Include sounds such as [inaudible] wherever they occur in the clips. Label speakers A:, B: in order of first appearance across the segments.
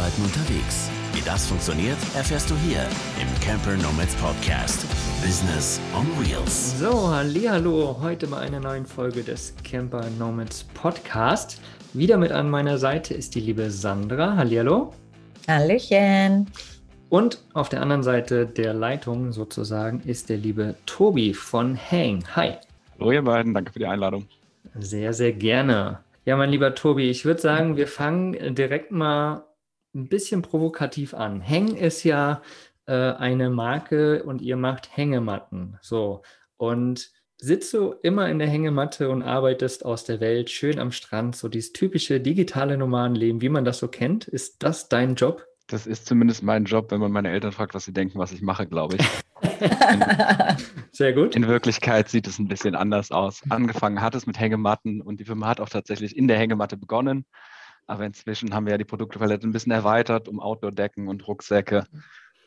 A: Arbeiten unterwegs. Wie das funktioniert, erfährst du hier im Camper Nomads Podcast. Business on Wheels.
B: So, hallo, heute bei einer neuen Folge des Camper Nomads Podcast. Wieder mit an meiner Seite ist die liebe Sandra. Hallihallo.
C: Hallöchen.
B: Und auf der anderen Seite der Leitung sozusagen ist der liebe Tobi von Hang. Hi.
D: Hallo ihr beiden, danke für die Einladung.
B: Sehr, sehr gerne. Ja, mein lieber Tobi, ich würde sagen, wir fangen direkt mal ein bisschen provokativ an. Hang ist ja äh, eine Marke und ihr macht Hängematten. So. Und sitzt du immer in der Hängematte und arbeitest aus der Welt schön am Strand, so dieses typische digitale Nomadenleben, wie man das so kennt? Ist das dein Job?
D: Das ist zumindest mein Job, wenn man meine Eltern fragt, was sie denken, was ich mache, glaube ich. [laughs]
B: Sehr gut.
D: In Wirklichkeit sieht es ein bisschen anders aus. Angefangen hat es mit Hängematten und die Firma hat auch tatsächlich in der Hängematte begonnen. Aber inzwischen haben wir ja die Produktpalette ein bisschen erweitert um Outdoor-Decken und Rucksäcke.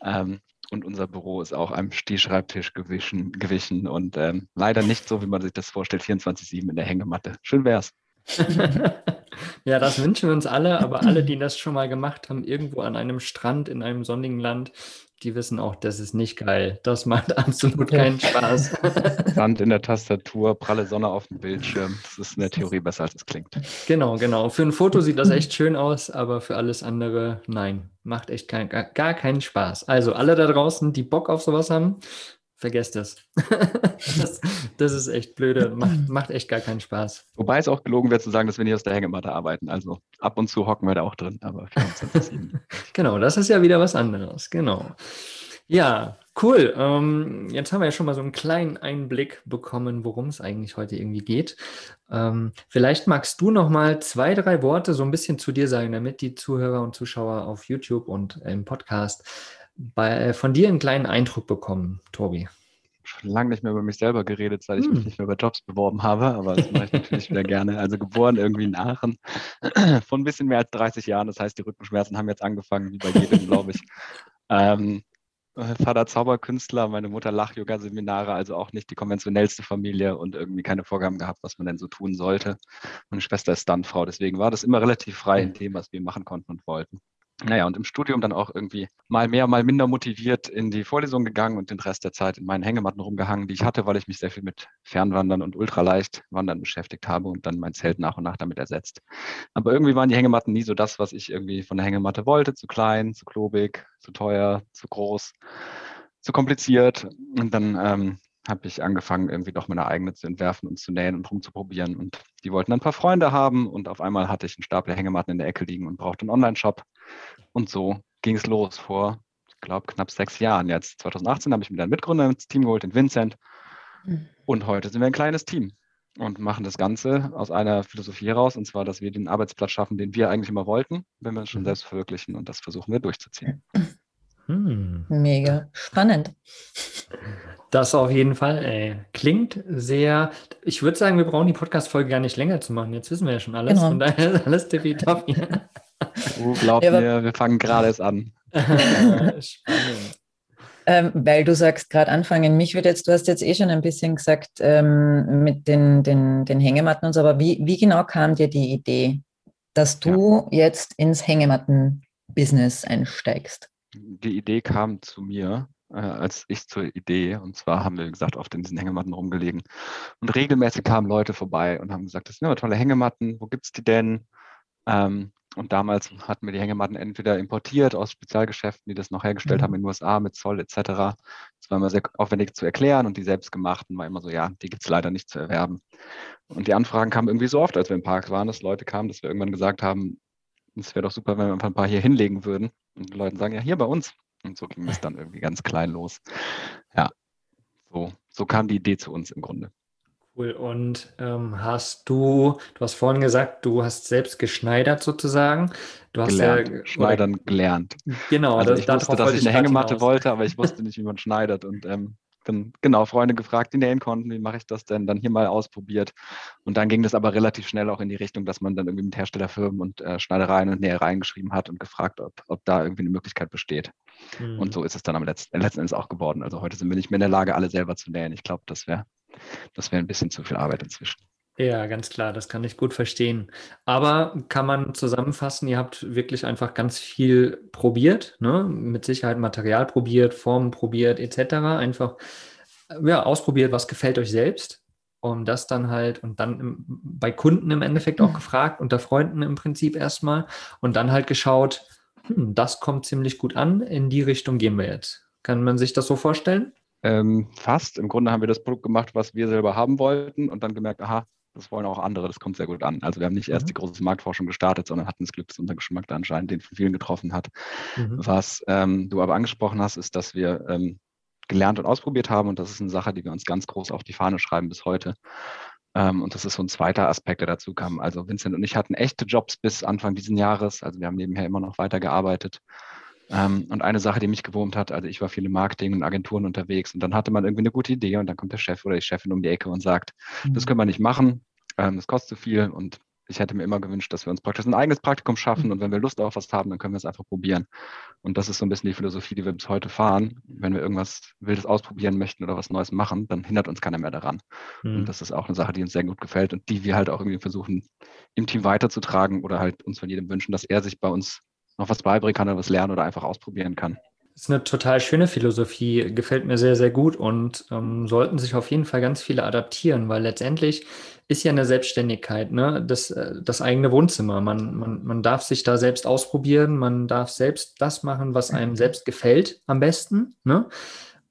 D: Ähm, und unser Büro ist auch einem Stehschreibtisch gewichen, gewichen und ähm, leider nicht so, wie man sich das vorstellt, 24-7 in der Hängematte. Schön wär's. [laughs]
B: ja, das wünschen wir uns alle, aber alle, die das schon mal gemacht haben, irgendwo an einem Strand in einem sonnigen Land, die wissen auch, das ist nicht geil. Das macht [laughs] absolut keinen Spaß. [laughs]
D: Sand in der Tastatur, pralle Sonne auf dem Bildschirm. Das ist in der Theorie besser, als es klingt.
B: Genau, genau. Für ein Foto sieht das [laughs] echt schön aus, aber für alles andere, nein, macht echt kein, gar, gar keinen Spaß. Also alle da draußen, die Bock auf sowas haben, vergesst es. [laughs] das, das, ist echt blöde, macht, macht, echt gar keinen Spaß.
D: Wobei es auch gelogen wäre zu sagen, dass wir nicht aus der Hängematte arbeiten. Also ab und zu hocken wir da auch drin, aber [laughs]
B: Genau, das ist ja wieder was anderes. Genau. Ja, cool. Ähm, jetzt haben wir ja schon mal so einen kleinen Einblick bekommen, worum es eigentlich heute irgendwie geht. Ähm, vielleicht magst du noch mal zwei, drei Worte so ein bisschen zu dir sagen, damit die Zuhörer und Zuschauer auf YouTube und im Podcast bei, äh, von dir einen kleinen Eindruck bekommen, Tobi?
D: Schon lange nicht mehr über mich selber geredet, seit ich hm. mich nicht mehr bei Jobs beworben habe, aber das mache ich natürlich wieder gerne. Also geboren irgendwie in Aachen, [clears throat] von ein bisschen mehr als 30 Jahren. Das heißt, die Rückenschmerzen haben jetzt angefangen, wie bei jedem, glaube ich. Ähm, Vater Zauberkünstler, meine Mutter Lach-Yoga-Seminare, also auch nicht die konventionellste Familie und irgendwie keine Vorgaben gehabt, was man denn so tun sollte. Meine Schwester ist Stuntfrau, deswegen war das immer relativ frei in dem, was wir machen konnten und wollten. Naja, und im Studium dann auch irgendwie mal mehr, mal minder motiviert in die Vorlesung gegangen und den Rest der Zeit in meinen Hängematten rumgehangen, die ich hatte, weil ich mich sehr viel mit Fernwandern und ultraleicht Wandern beschäftigt habe und dann mein Zelt nach und nach damit ersetzt. Aber irgendwie waren die Hängematten nie so das, was ich irgendwie von der Hängematte wollte. Zu klein, zu klobig, zu teuer, zu groß, zu kompliziert. Und dann ähm, habe ich angefangen, irgendwie doch meine eigene zu entwerfen und zu nähen und rumzuprobieren. Und die wollten ein paar Freunde haben und auf einmal hatte ich einen Stapel Hängematten in der Ecke liegen und brauchte einen Online-Shop. Und so ging es los vor, ich glaube, knapp sechs Jahren jetzt. 2018 habe ich mir dann Mitgründer ins Team geholt, den Vincent. Mhm. Und heute sind wir ein kleines Team und machen das Ganze aus einer Philosophie heraus, und zwar, dass wir den Arbeitsplatz schaffen, den wir eigentlich immer wollten, wenn wir uns schon mhm. selbst verwirklichen. Und das versuchen wir durchzuziehen.
C: Hm. Mega spannend. [laughs]
B: Das auf jeden Fall. Ey. Klingt sehr. Ich würde sagen, wir brauchen die Podcast-Folge gar nicht länger zu machen. Jetzt wissen wir ja schon alles. Genau. Von daher ist alles tippitoppi. [laughs]
D: Du glaubst ja, mir, wir fangen gerade erst an. [laughs]
C: Spannend. Ähm, weil du sagst, gerade anfangen, mich wird jetzt, du hast jetzt eh schon ein bisschen gesagt ähm, mit den, den, den Hängematten und so, aber wie, wie genau kam dir die Idee, dass du ja. jetzt ins Hängematten-Business einsteigst?
D: Die Idee kam zu mir, äh, als ich zur Idee, und zwar haben wir, wie gesagt, oft in diesen Hängematten rumgelegen. Und regelmäßig kamen Leute vorbei und haben gesagt, das sind immer tolle Hängematten, wo gibt es die denn? Ähm, und damals hatten wir die Hängematten entweder importiert aus Spezialgeschäften, die das noch hergestellt mhm. haben in den USA mit Zoll etc. Das war immer sehr aufwendig zu erklären und die selbstgemachten war immer so, ja, die gibt es leider nicht zu erwerben. Und die Anfragen kamen irgendwie so oft, als wir im Park waren, dass Leute kamen, dass wir irgendwann gesagt haben, es wäre doch super, wenn wir einfach ein paar hier hinlegen würden. Und die Leute sagen, ja, hier bei uns. Und so ging es dann irgendwie ganz klein los. Ja, so, so kam die Idee zu uns im Grunde.
B: Cool. Und ähm, hast du, du hast vorhin gesagt, du hast selbst geschneidert sozusagen. Du hast
D: gelernt, ja Schneidern oder, gelernt.
B: Genau.
D: Also ich wusste, dass ich eine Hängematte wollte, aber ich wusste nicht, wie man schneidet. Und ähm, genau Freunde gefragt, die nähen konnten, wie mache ich das denn? Dann hier mal ausprobiert. Und dann ging das aber relativ schnell auch in die Richtung, dass man dann irgendwie mit Herstellerfirmen und äh, Schneidereien und Nähereien geschrieben hat und gefragt, ob, ob da irgendwie eine Möglichkeit besteht. Mhm. Und so ist es dann am letzten, letzten Endes auch geworden. Also heute sind wir nicht mehr in der Lage, alle selber zu nähen. Ich glaube, das wäre das wäre ein bisschen zu viel Arbeit inzwischen.
B: Ja, ganz klar, das kann ich gut verstehen. Aber kann man zusammenfassen, ihr habt wirklich einfach ganz viel probiert, ne? mit Sicherheit Material probiert, Formen probiert, etc. Einfach ja, ausprobiert, was gefällt euch selbst um das dann halt und dann im, bei Kunden im Endeffekt auch mhm. gefragt, unter Freunden im Prinzip erstmal und dann halt geschaut, hm, das kommt ziemlich gut an, in die Richtung gehen wir jetzt. Kann man sich das so vorstellen?
D: Ähm, fast. Im Grunde haben wir das Produkt gemacht, was wir selber haben wollten und dann gemerkt, aha, das wollen auch andere, das kommt sehr gut an. Also wir haben nicht erst mhm. die große Marktforschung gestartet, sondern hatten das Glück, dass unser Geschmack da anscheinend den von vielen getroffen hat. Mhm. Was ähm, du aber angesprochen hast, ist, dass wir ähm, gelernt und ausprobiert haben. Und das ist eine Sache, die wir uns ganz groß auf die Fahne schreiben bis heute. Ähm, und das ist so ein zweiter Aspekt, der dazu kam. Also Vincent und ich hatten echte Jobs bis Anfang dieses Jahres. Also wir haben nebenher immer noch weiter gearbeitet. Und eine Sache, die mich gewurmt hat, also ich war viel im Marketing und Agenturen unterwegs und dann hatte man irgendwie eine gute Idee und dann kommt der Chef oder die Chefin um die Ecke und sagt, mhm. das können wir nicht machen, ähm, das kostet zu viel und ich hätte mir immer gewünscht, dass wir uns praktisch ein eigenes Praktikum schaffen und wenn wir Lust auf was haben, dann können wir es einfach probieren. Und das ist so ein bisschen die Philosophie, die wir bis heute fahren. Wenn wir irgendwas Wildes ausprobieren möchten oder was Neues machen, dann hindert uns keiner mehr daran. Mhm. Und das ist auch eine Sache, die uns sehr gut gefällt und die wir halt auch irgendwie versuchen, im Team weiterzutragen oder halt uns von jedem wünschen, dass er sich bei uns noch was beibringen kann oder was lernen oder einfach ausprobieren kann.
B: Das ist eine total schöne Philosophie, gefällt mir sehr, sehr gut und ähm, sollten sich auf jeden Fall ganz viele adaptieren, weil letztendlich ist ja eine Selbstständigkeit, ne? das, äh, das eigene Wohnzimmer. Man, man, man darf sich da selbst ausprobieren, man darf selbst das machen, was einem selbst gefällt am besten. Ne?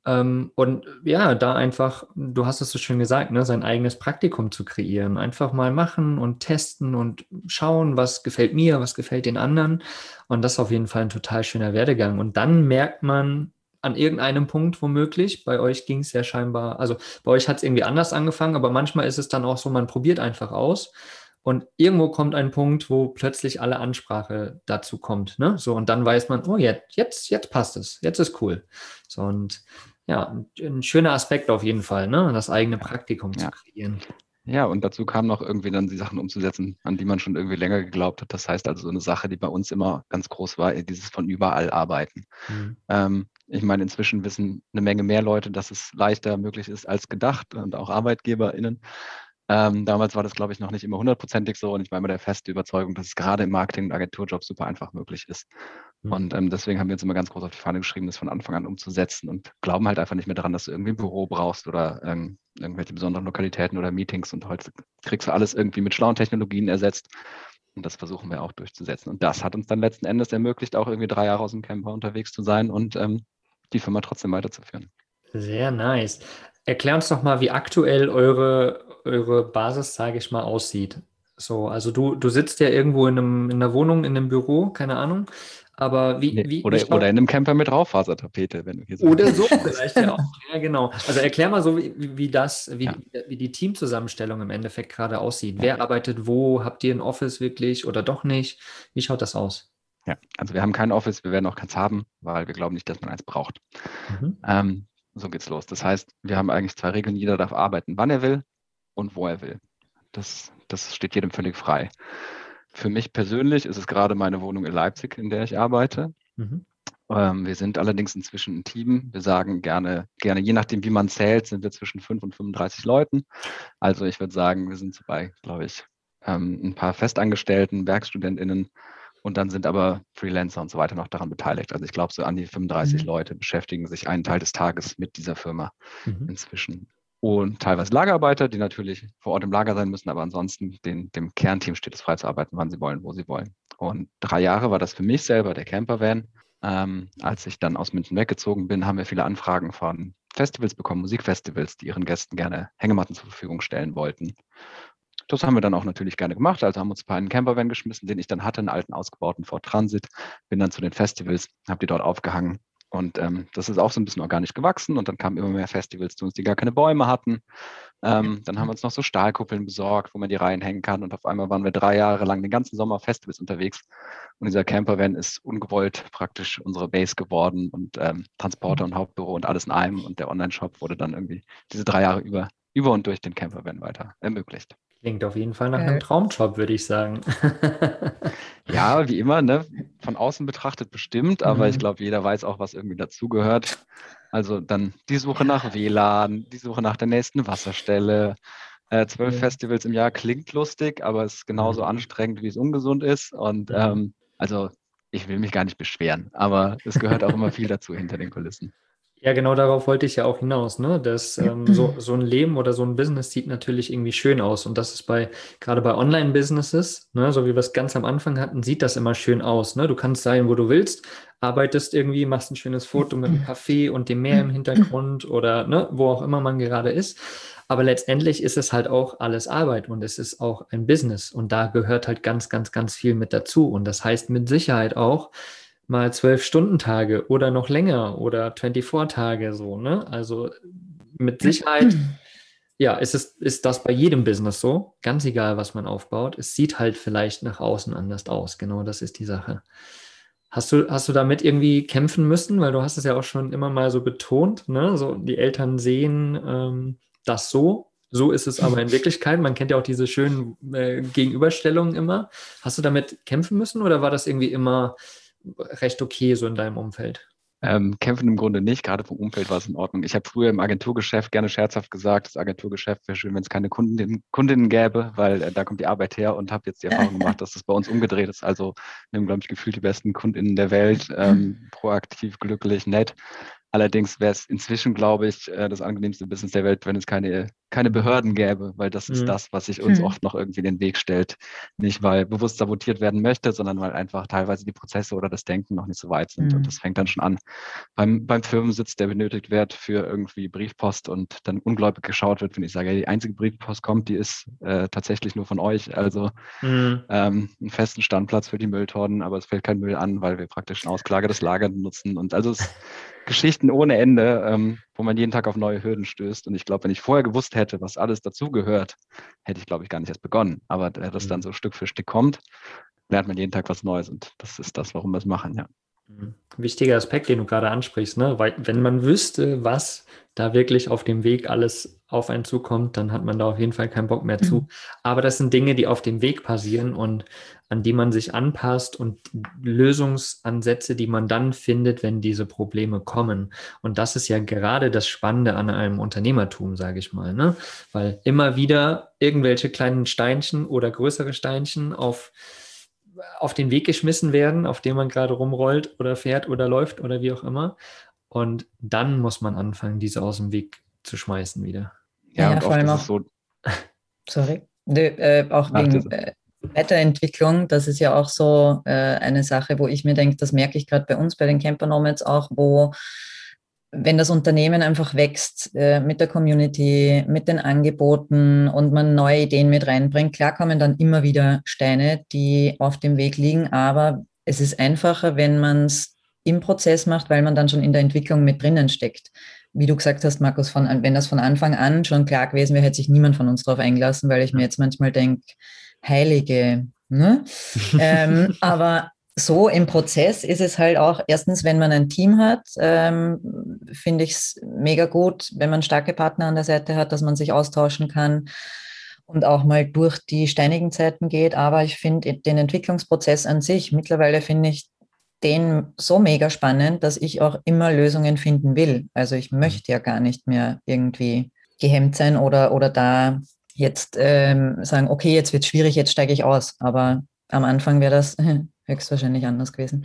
B: Ähm, und ja, da einfach, du hast es so schön gesagt, ne, sein eigenes Praktikum zu kreieren. Einfach mal machen und testen und schauen, was gefällt mir, was gefällt den anderen. Und das ist auf jeden Fall ein total schöner Werdegang. Und dann merkt man an irgendeinem Punkt womöglich, bei euch ging es ja scheinbar, also bei euch hat es irgendwie anders angefangen, aber manchmal ist es dann auch so, man probiert einfach aus. Und irgendwo kommt ein Punkt, wo plötzlich alle Ansprache dazu kommt. Ne? So, und dann weiß man, oh, jetzt, jetzt, jetzt passt es, jetzt ist cool. So, und ja, ein, ein, schöner Aspekt auf jeden Fall, ne? das eigene Praktikum ja. zu kreieren.
D: Ja, und dazu kam noch irgendwie dann die Sachen umzusetzen, an die man schon irgendwie länger geglaubt hat. Das heißt also so eine Sache, die bei uns immer ganz groß war, dieses von überall arbeiten. Mhm. Ähm, ich meine, inzwischen wissen eine Menge mehr Leute, dass es leichter möglich ist als gedacht und auch ArbeitgeberInnen. Ähm, damals war das, glaube ich, noch nicht immer hundertprozentig so und ich war immer der feste Überzeugung, dass es gerade im Marketing- und Agenturjob super einfach möglich ist. Mhm. Und ähm, deswegen haben wir uns immer ganz groß auf die Fahne geschrieben, das von Anfang an umzusetzen und glauben halt einfach nicht mehr daran, dass du irgendwie ein Büro brauchst oder ähm, irgendwelche besonderen Lokalitäten oder Meetings und heute kriegst du alles irgendwie mit schlauen Technologien ersetzt. Und das versuchen wir auch durchzusetzen. Und das hat uns dann letzten Endes ermöglicht, auch irgendwie drei Jahre aus dem Camper unterwegs zu sein und ähm, die Firma trotzdem weiterzuführen.
B: Sehr nice. Erklär uns doch mal, wie aktuell eure, eure Basis, sage ich mal, aussieht. So, also du, du sitzt ja irgendwo in, einem, in einer Wohnung, in einem Büro, keine Ahnung. Aber wie, nee, wie
D: oder,
B: wie
D: oder in einem Camper mit Raufasertapete, wenn du
B: hier sagst. Oder so [laughs] vielleicht ja auch. Ja, genau. Also erklär mal so, wie, wie das, wie, ja. wie die Teamzusammenstellung im Endeffekt gerade aussieht. Wer arbeitet wo? Habt ihr ein Office wirklich oder doch nicht? Wie schaut das aus?
D: Ja, also wir haben kein Office, wir werden auch keins haben, weil wir glauben nicht, dass man eins braucht. Mhm. Ähm, so geht's los. Das heißt, wir haben eigentlich zwei Regeln. Jeder darf arbeiten, wann er will und wo er will. Das, das steht jedem völlig frei. Für mich persönlich ist es gerade meine Wohnung in Leipzig, in der ich arbeite. Mhm. Ähm, wir sind allerdings inzwischen ein Team. Wir sagen gerne, gerne, je nachdem, wie man zählt, sind wir zwischen 5 und 35 Leuten. Also ich würde sagen, wir sind so bei, glaube ich, ähm, ein paar Festangestellten, WerkstudentInnen und dann sind aber Freelancer und so weiter noch daran beteiligt. Also ich glaube, so an die 35 mhm. Leute beschäftigen sich einen Teil des Tages mit dieser Firma mhm. inzwischen. Und teilweise Lagerarbeiter, die natürlich vor Ort im Lager sein müssen, aber ansonsten den, dem Kernteam steht es frei zu arbeiten, wann sie wollen, wo sie wollen. Und drei Jahre war das für mich selber der Campervan. Ähm, als ich dann aus München weggezogen bin, haben wir viele Anfragen von Festivals bekommen, Musikfestivals, die ihren Gästen gerne Hängematten zur Verfügung stellen wollten. Das haben wir dann auch natürlich gerne gemacht. Also haben uns ein paar in den Campervan geschmissen, den ich dann hatte, einen alten ausgebauten Ford Transit. Bin dann zu den Festivals, habe die dort aufgehangen. Und ähm, das ist auch so ein bisschen organisch gewachsen. Und dann kamen immer mehr Festivals zu uns, die gar keine Bäume hatten. Ähm, dann haben wir uns noch so Stahlkuppeln besorgt, wo man die Reihen hängen kann. Und auf einmal waren wir drei Jahre lang den ganzen Sommer Festivals unterwegs. Und dieser Campervan ist ungewollt praktisch unsere Base geworden und ähm, Transporter und Hauptbüro und alles in einem. Und der Online-Shop wurde dann irgendwie diese drei Jahre über, über und durch den Campervan weiter ermöglicht.
B: Klingt auf jeden Fall nach einem Traumjob, würde ich sagen. [laughs]
D: ja, wie immer, ne? von außen betrachtet bestimmt, aber mhm. ich glaube, jeder weiß auch, was irgendwie dazugehört. Also dann die Suche nach WLAN, die Suche nach der nächsten Wasserstelle, Äh, zwölf Festivals im Jahr klingt lustig, aber es ist genauso mhm. anstrengend, wie es ungesund ist. Und mhm. ähm, also ich will mich gar nicht beschweren, aber es gehört auch immer [laughs] viel dazu hinter den Kulissen.
B: Ja, genau darauf wollte ich ja auch hinaus, ne? Dass [clears throat] ähm, so, so ein Leben oder so ein Business sieht natürlich irgendwie schön aus. Und das ist bei, gerade bei Online-Businesses, ne, so wie wir es ganz am Anfang hatten, sieht das immer schön aus. Ne? Du kannst sein, wo du willst, arbeitest irgendwie, machst ein schönes Foto mit einem [clears throat] Kaffee und dem Meer im Hintergrund [clears throat] oder ne, wo auch immer man gerade ist. Aber letztendlich ist es halt auch alles Arbeit und es ist auch ein Business. Und da gehört halt ganz, ganz, ganz viel mit dazu. Und das heißt mit Sicherheit auch, mal zwölf Stunden Tage oder noch länger oder 24 Tage so, ne? Also mit Sicherheit, ja, ist, es, ist das bei jedem Business so, ganz egal, was man aufbaut. Es sieht halt vielleicht nach außen anders aus. Genau, das ist die Sache. Hast du, hast du damit irgendwie kämpfen müssen? Weil du hast es ja auch schon immer mal so betont, ne? So, die Eltern sehen ähm, das so. So ist es aber in [laughs] Wirklichkeit. Man kennt ja auch diese schönen äh, Gegenüberstellungen immer. Hast du damit kämpfen müssen oder war das irgendwie immer recht okay so in deinem Umfeld?
D: Ähm, kämpfen im Grunde nicht, gerade vom Umfeld war es in Ordnung. Ich habe früher im Agenturgeschäft gerne scherzhaft gesagt, das Agenturgeschäft wäre schön, wenn es keine Kundinnen, Kundinnen gäbe, weil äh, da kommt die Arbeit her und habe jetzt die Erfahrung gemacht, dass das bei uns umgedreht ist. Also wir haben, glaube ich, gefühlt die besten Kundinnen der Welt, [laughs] ähm, proaktiv, glücklich, nett. Allerdings wäre es inzwischen, glaube ich, äh, das angenehmste Business der Welt, wenn es keine, keine Behörden gäbe, weil das mhm. ist das, was sich uns mhm. oft noch irgendwie in den Weg stellt. Nicht, weil bewusst sabotiert werden möchte, sondern weil einfach teilweise die Prozesse oder das Denken noch nicht so weit sind. Mhm. Und das fängt dann schon an beim, beim Firmensitz, der benötigt wird für irgendwie Briefpost und dann ungläubig geschaut wird, wenn ich sage, ja, die einzige Briefpost kommt, die ist äh, tatsächlich nur von euch. Also mhm. ähm, einen festen Standplatz für die Mülltonnen, aber es fällt kein Müll an, weil wir praktisch ein ausgelagertes Lager nutzen. Und also es Geschichten ohne Ende, ähm, wo man jeden Tag auf neue Hürden stößt. Und ich glaube, wenn ich vorher gewusst hätte, was alles dazugehört, hätte ich, glaube ich, gar nicht erst begonnen. Aber da das dann mhm. so Stück für Stück kommt, lernt man jeden Tag was Neues. Und das ist das, warum wir es machen, ja.
B: Wichtiger Aspekt, den du gerade ansprichst, ne? Weil wenn man wüsste, was da wirklich auf dem Weg alles auf einen zukommt, dann hat man da auf jeden Fall keinen Bock mehr mhm. zu. Aber das sind Dinge, die auf dem Weg passieren und an die man sich anpasst und Lösungsansätze, die man dann findet, wenn diese Probleme kommen. Und das ist ja gerade das Spannende an einem Unternehmertum, sage ich mal, ne? Weil immer wieder irgendwelche kleinen Steinchen oder größere Steinchen auf auf den Weg geschmissen werden, auf dem man gerade rumrollt oder fährt oder läuft oder wie auch immer. Und dann muss man anfangen, diese aus dem Weg zu schmeißen wieder.
C: Ja, ja vor allem auch. So [laughs] sorry. Nö, äh, auch Ach, wegen äh, Weiterentwicklung, das ist ja auch so äh, eine Sache, wo ich mir denke, das merke ich gerade bei uns bei den Camper Nomads auch, wo wenn das Unternehmen einfach wächst äh, mit der Community, mit den Angeboten und man neue Ideen mit reinbringt, klar kommen dann immer wieder Steine, die auf dem Weg liegen, aber es ist einfacher, wenn man es im Prozess macht, weil man dann schon in der Entwicklung mit drinnen steckt. Wie du gesagt hast, Markus, von, wenn das von Anfang an schon klar gewesen wäre, hätte sich niemand von uns darauf eingelassen, weil ich mir jetzt manchmal denke, Heilige. Ne? [laughs] ähm, aber so im Prozess ist es halt auch, erstens, wenn man ein Team hat, ähm, finde ich es mega gut, wenn man starke Partner an der Seite hat, dass man sich austauschen kann und auch mal durch die steinigen Zeiten geht. Aber ich finde den Entwicklungsprozess an sich, mittlerweile finde ich den so mega spannend, dass ich auch immer Lösungen finden will. Also ich mhm. möchte ja gar nicht mehr irgendwie gehemmt sein oder, oder da jetzt ähm, sagen, okay, jetzt wird es schwierig, jetzt steige ich aus. Aber am Anfang wäre das [laughs] höchstwahrscheinlich anders gewesen.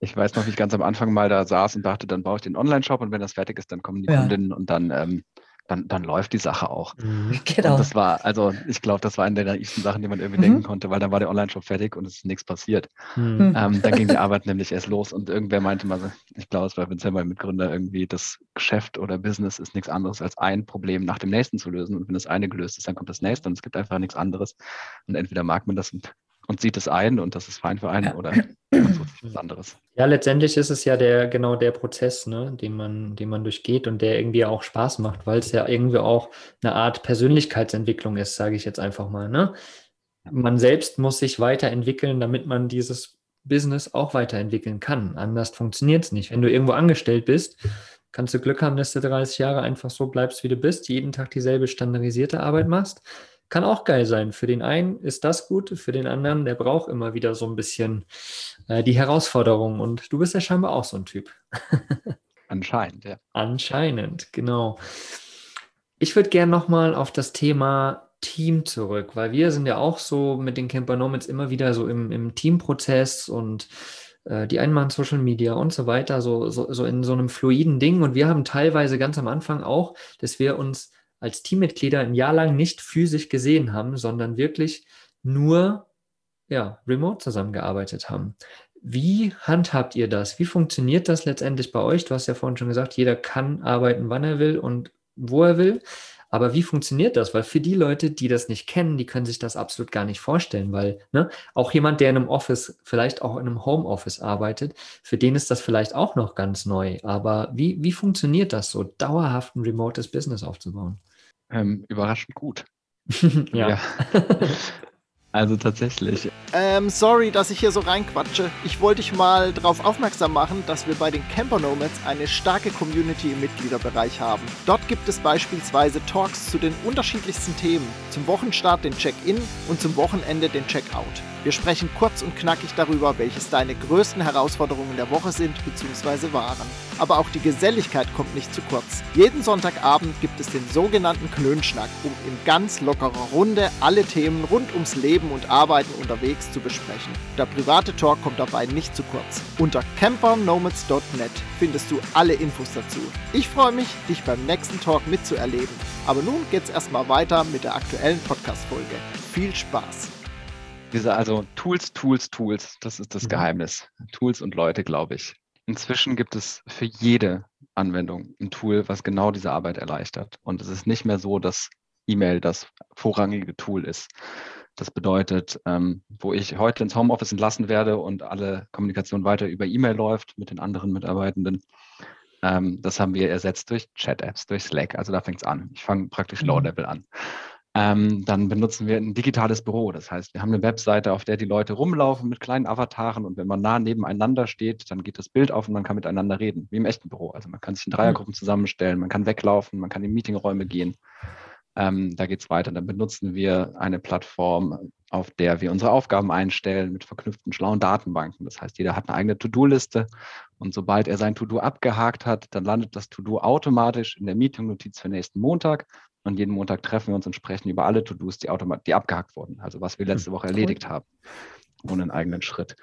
D: Ich weiß noch, wie ich ganz am Anfang mal da saß und dachte, dann baue ich den Online-Shop und wenn das fertig ist, dann kommen die ja. Kundinnen und dann, ähm, dann, dann läuft die Sache auch. Mhm. [laughs] Genau. Und das war, also ich glaube, das war eine der naivsten Sachen, die man irgendwie mhm. denken konnte, weil dann war der Online-Shop fertig und es ist nichts passiert. Mhm. Ähm, dann ging die [laughs] Arbeit nämlich erst los und irgendwer meinte mal, ich glaube, es war Vincent, mein Mitgründer, irgendwie, das Geschäft oder Business ist nichts anderes als ein Problem nach dem nächsten zu lösen. Und wenn das eine gelöst ist, dann kommt das nächste und es gibt einfach nichts anderes. Und entweder mag man das und und sieht es ein und das ist fein für einen ja. oder was anderes.
B: Ja, letztendlich ist es ja der genau der Prozess, ne, den man, den man durchgeht und der irgendwie auch Spaß macht, weil es ja irgendwie auch eine Art Persönlichkeitsentwicklung ist, sage ich jetzt einfach mal. Ne? Man selbst muss sich weiterentwickeln, damit man dieses Business auch weiterentwickeln kann. Anders funktioniert es nicht. Wenn du irgendwo angestellt bist, kannst du Glück haben, dass du 30 Jahre einfach so bleibst, wie du bist, jeden Tag dieselbe standardisierte Arbeit machst kann auch geil sein. Für den einen ist das gut, für den anderen, der braucht immer wieder so ein bisschen äh, die Herausforderung. Und du bist ja scheinbar auch so ein Typ. [laughs]
D: Anscheinend, ja.
B: Anscheinend, genau. Ich würde gerne nochmal auf das Thema Team zurück, weil wir sind ja auch so mit den Camper Nomads immer wieder so im, im Teamprozess und äh, die einen machen Social Media und so weiter, so, so, so in so einem fluiden Ding. Und wir haben teilweise ganz am Anfang auch, dass wir uns als Teammitglieder ein Jahr lang nicht physisch gesehen haben, sondern wirklich nur ja, remote zusammengearbeitet haben. Wie handhabt ihr das? Wie funktioniert das letztendlich bei euch? Du hast ja vorhin schon gesagt, jeder kann arbeiten, wann er will und wo er will. Aber wie funktioniert das? Weil für die Leute, die das nicht kennen, die können sich das absolut gar nicht vorstellen, weil ne, auch jemand, der in einem Office, vielleicht auch in einem Homeoffice arbeitet, für den ist das vielleicht auch noch ganz neu. Aber wie, wie funktioniert das so, dauerhaft ein remotes Business aufzubauen?
D: Ähm, überraschend gut. [laughs]
B: ja. ja. [laughs]
D: Also tatsächlich.
E: Ähm, sorry, dass ich hier so reinquatsche. Ich wollte dich mal darauf aufmerksam machen, dass wir bei den Camper Nomads eine starke Community im Mitgliederbereich haben. Dort gibt es beispielsweise Talks zu den unterschiedlichsten Themen. Zum Wochenstart den Check-in und zum Wochenende den Check-out. Wir sprechen kurz und knackig darüber, welches deine größten Herausforderungen der Woche sind bzw. waren. Aber auch die Geselligkeit kommt nicht zu kurz. Jeden Sonntagabend gibt es den sogenannten Klönschnack, um in ganz lockerer Runde alle Themen rund ums Leben und Arbeiten unterwegs zu besprechen. Der private Talk kommt dabei nicht zu kurz. Unter campernomads.net findest du alle Infos dazu. Ich freue mich, dich beim nächsten Talk mitzuerleben. Aber nun geht's erstmal weiter mit der aktuellen Podcast-Folge. Viel Spaß!
D: Diese, also Tools, Tools, Tools, das ist das mhm. Geheimnis. Tools und Leute, glaube ich. Inzwischen gibt es für jede Anwendung ein Tool, was genau diese Arbeit erleichtert. Und es ist nicht mehr so, dass E-Mail das vorrangige Tool ist. Das bedeutet, ähm, wo ich heute ins Homeoffice entlassen werde und alle Kommunikation weiter über E-Mail läuft mit den anderen Mitarbeitenden, ähm, das haben wir ersetzt durch Chat-Apps, durch Slack. Also da fängt es an. Ich fange praktisch mhm. Low-Level an. Ähm, dann benutzen wir ein digitales Büro. Das heißt, wir haben eine Webseite, auf der die Leute rumlaufen mit kleinen Avataren und wenn man nah nebeneinander steht, dann geht das Bild auf und man kann miteinander reden, wie im echten Büro. Also man kann sich in Dreiergruppen zusammenstellen, man kann weglaufen, man kann in Meetingräume gehen. Ähm, da geht es weiter. Dann benutzen wir eine Plattform, auf der wir unsere Aufgaben einstellen mit verknüpften schlauen Datenbanken. Das heißt, jeder hat eine eigene To-Do-Liste und sobald er sein To-Do abgehakt hat, dann landet das To-Do automatisch in der Meeting-Notiz für nächsten Montag und jeden Montag treffen wir uns und sprechen über alle To-Dos, die, die abgehakt wurden, also was wir hm, letzte Woche erledigt haben, ohne einen eigenen Schritt.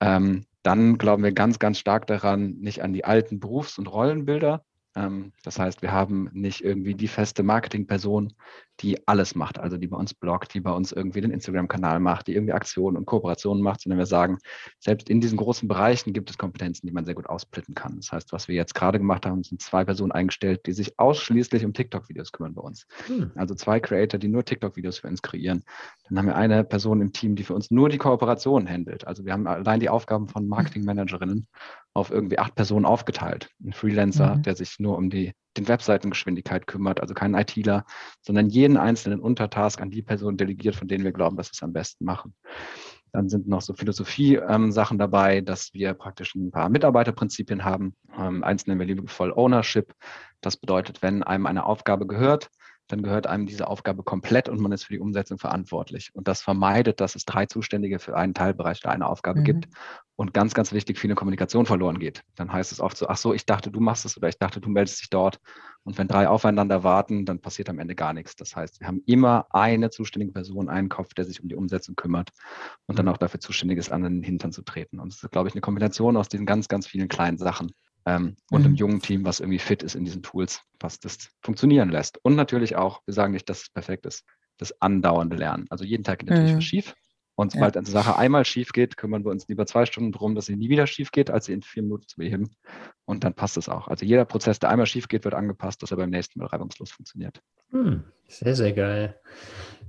D: Ähm, dann glauben wir ganz, ganz stark daran, nicht an die alten Berufs- und Rollenbilder, das heißt, wir haben nicht irgendwie die feste Marketingperson, die alles macht, also die bei uns bloggt, die bei uns irgendwie den Instagram-Kanal macht, die irgendwie Aktionen und Kooperationen macht, sondern wir sagen, selbst in diesen großen Bereichen gibt es Kompetenzen, die man sehr gut ausplitten kann. Das heißt, was wir jetzt gerade gemacht haben, sind zwei Personen eingestellt, die sich ausschließlich um TikTok-Videos kümmern bei uns. Hm. Also zwei Creator, die nur TikTok-Videos für uns kreieren. Dann haben wir eine Person im Team, die für uns nur die Kooperation handelt. Also wir haben allein die Aufgaben von Marketing-Managerinnen auf irgendwie acht Personen aufgeteilt. Ein Freelancer, mhm. der sich nur um die den Webseitengeschwindigkeit kümmert, also kein ITler, sondern jeden einzelnen Untertask an die Person delegiert, von denen wir glauben, dass sie es am besten machen. Dann sind noch so Philosophie-Sachen ähm, dabei, dass wir praktisch ein paar Mitarbeiterprinzipien haben. Ähm, eins nennen wir liebevoll Ownership. Das bedeutet, wenn einem eine Aufgabe gehört, dann gehört einem diese Aufgabe komplett und man ist für die Umsetzung verantwortlich. Und das vermeidet, dass es drei Zuständige für einen Teilbereich oder eine Aufgabe mhm. gibt und ganz, ganz wichtig, viel Kommunikation verloren geht. Dann heißt es oft so, ach so, ich dachte, du machst es oder ich dachte, du meldest dich dort. Und wenn drei aufeinander warten, dann passiert am Ende gar nichts. Das heißt, wir haben immer eine zuständige Person, einen Kopf, der sich um die Umsetzung kümmert und dann auch dafür zuständig ist, an den Hintern zu treten. Und das ist, glaube ich, eine Kombination aus diesen ganz, ganz vielen kleinen Sachen ähm, und mhm. einem jungen Team, was irgendwie fit ist in diesen Tools, was das funktionieren lässt. Und natürlich auch, wir sagen nicht, dass es perfekt ist, das andauernde Lernen. Also jeden Tag geht natürlich mhm. was schief. Und sobald ja. eine Sache einmal schief geht, kümmern wir uns lieber zwei Stunden darum, dass sie nie wieder schief geht, als sie in vier Minuten zu beheben. Und dann passt es auch. Also jeder Prozess, der einmal schief geht, wird angepasst, dass er beim nächsten Mal reibungslos funktioniert.
B: Hm, sehr, sehr geil.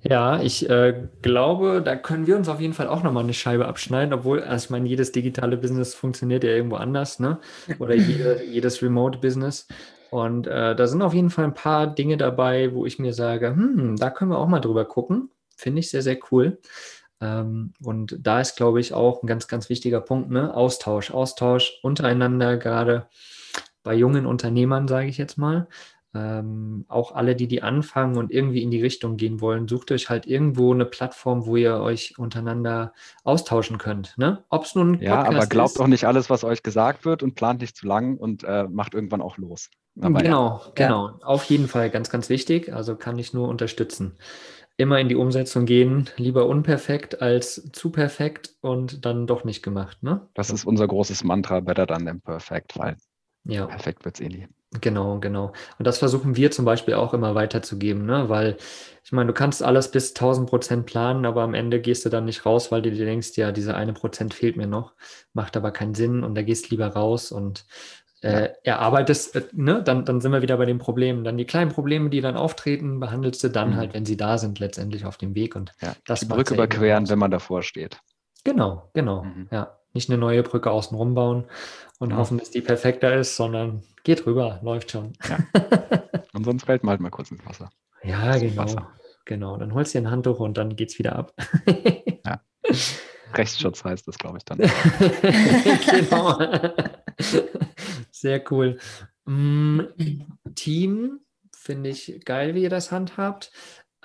B: Ja, ich äh, glaube, da können wir uns auf jeden Fall auch nochmal eine Scheibe abschneiden, obwohl, also ich meine, jedes digitale Business funktioniert ja irgendwo anders, ne? Oder [laughs] jede, jedes Remote-Business. Und äh, da sind auf jeden Fall ein paar Dinge dabei, wo ich mir sage, hm, da können wir auch mal drüber gucken. Finde ich sehr, sehr cool. Ähm, und da ist, glaube ich, auch ein ganz, ganz wichtiger Punkt, ne? Austausch. Austausch untereinander, gerade bei jungen Unternehmern, sage ich jetzt mal ähm, auch alle, die die anfangen und irgendwie in die Richtung gehen wollen, sucht euch halt irgendwo eine Plattform, wo ihr euch untereinander austauschen könnt. Ne?
D: Ob es nun ein Ja, Podcast aber glaubt ist. auch nicht alles, was euch gesagt wird und plant nicht zu lang und äh, macht irgendwann auch los.
B: Aber genau, ja. genau. Auf jeden Fall ganz, ganz wichtig. Also kann ich nur unterstützen. Immer in die Umsetzung gehen. Lieber unperfekt als zu perfekt und dann doch nicht gemacht. Ne?
D: Das ist unser großes Mantra, better than imperfect, weil
B: ja.
D: perfekt wird es eh nie.
B: Genau, genau. Und das versuchen wir zum Beispiel auch immer weiterzugeben, ne? weil ich meine, du kannst alles bis 1000 Prozent planen, aber am Ende gehst du dann nicht raus, weil du dir denkst, ja, diese eine Prozent fehlt mir noch, macht aber keinen Sinn und da gehst lieber raus und äh, erarbeitest, äh, ne? dann, dann sind wir wieder bei den Problemen. Dann die kleinen Probleme, die dann auftreten, behandelst du dann mhm. halt, wenn sie da sind, letztendlich auf dem Weg. Und
D: ja, das die Brücke überqueren, wenn man davor steht.
B: Genau, genau. Mhm. Ja, nicht eine neue Brücke außenrum bauen und ja. hoffen, dass die perfekter ist, sondern geht rüber, läuft schon. Ja. [laughs]
D: Und sonst fällt man halt mal kurz ins Wasser.
B: Ja, genau. Wasser. Genau. Dann holst du dir ein Handtuch und dann geht es wieder ab.
D: ja. [laughs] Rechtsschutz heißt das, glaube ich, dann. [laughs]
B: genau. Sehr cool. Mm, Team, finde ich geil, wie ihr das handhabt.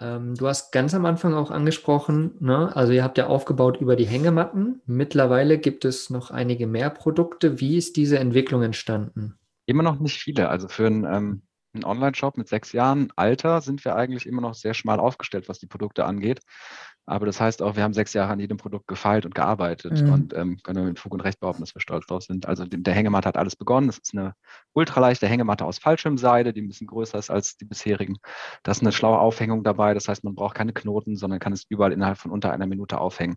B: Ähm, du hast ganz am Anfang auch angesprochen, ne? also ihr habt ja aufgebaut über die Hängematten. Mittlerweile gibt es noch einige mehr Produkte. Wie ist diese Entwicklung entstanden?
D: Immer noch nicht viele. Also für einen, ähm, einen Online-Shop mit sechs Jahren Alter sind wir eigentlich immer noch sehr schmal aufgestellt, was die Produkte angeht. Aber das heißt auch, wir haben sechs Jahre an jedem Produkt gefeilt und gearbeitet mhm. und ähm, können mit Fug und Recht behaupten, dass wir stolz drauf sind. Also der Hängematte hat alles begonnen. Das ist eine ultraleichte Hängematte aus Fallschirmseide, die ein bisschen größer ist als die bisherigen. Da ist eine schlaue Aufhängung dabei. Das heißt, man braucht keine Knoten, sondern kann es überall innerhalb von unter einer Minute aufhängen.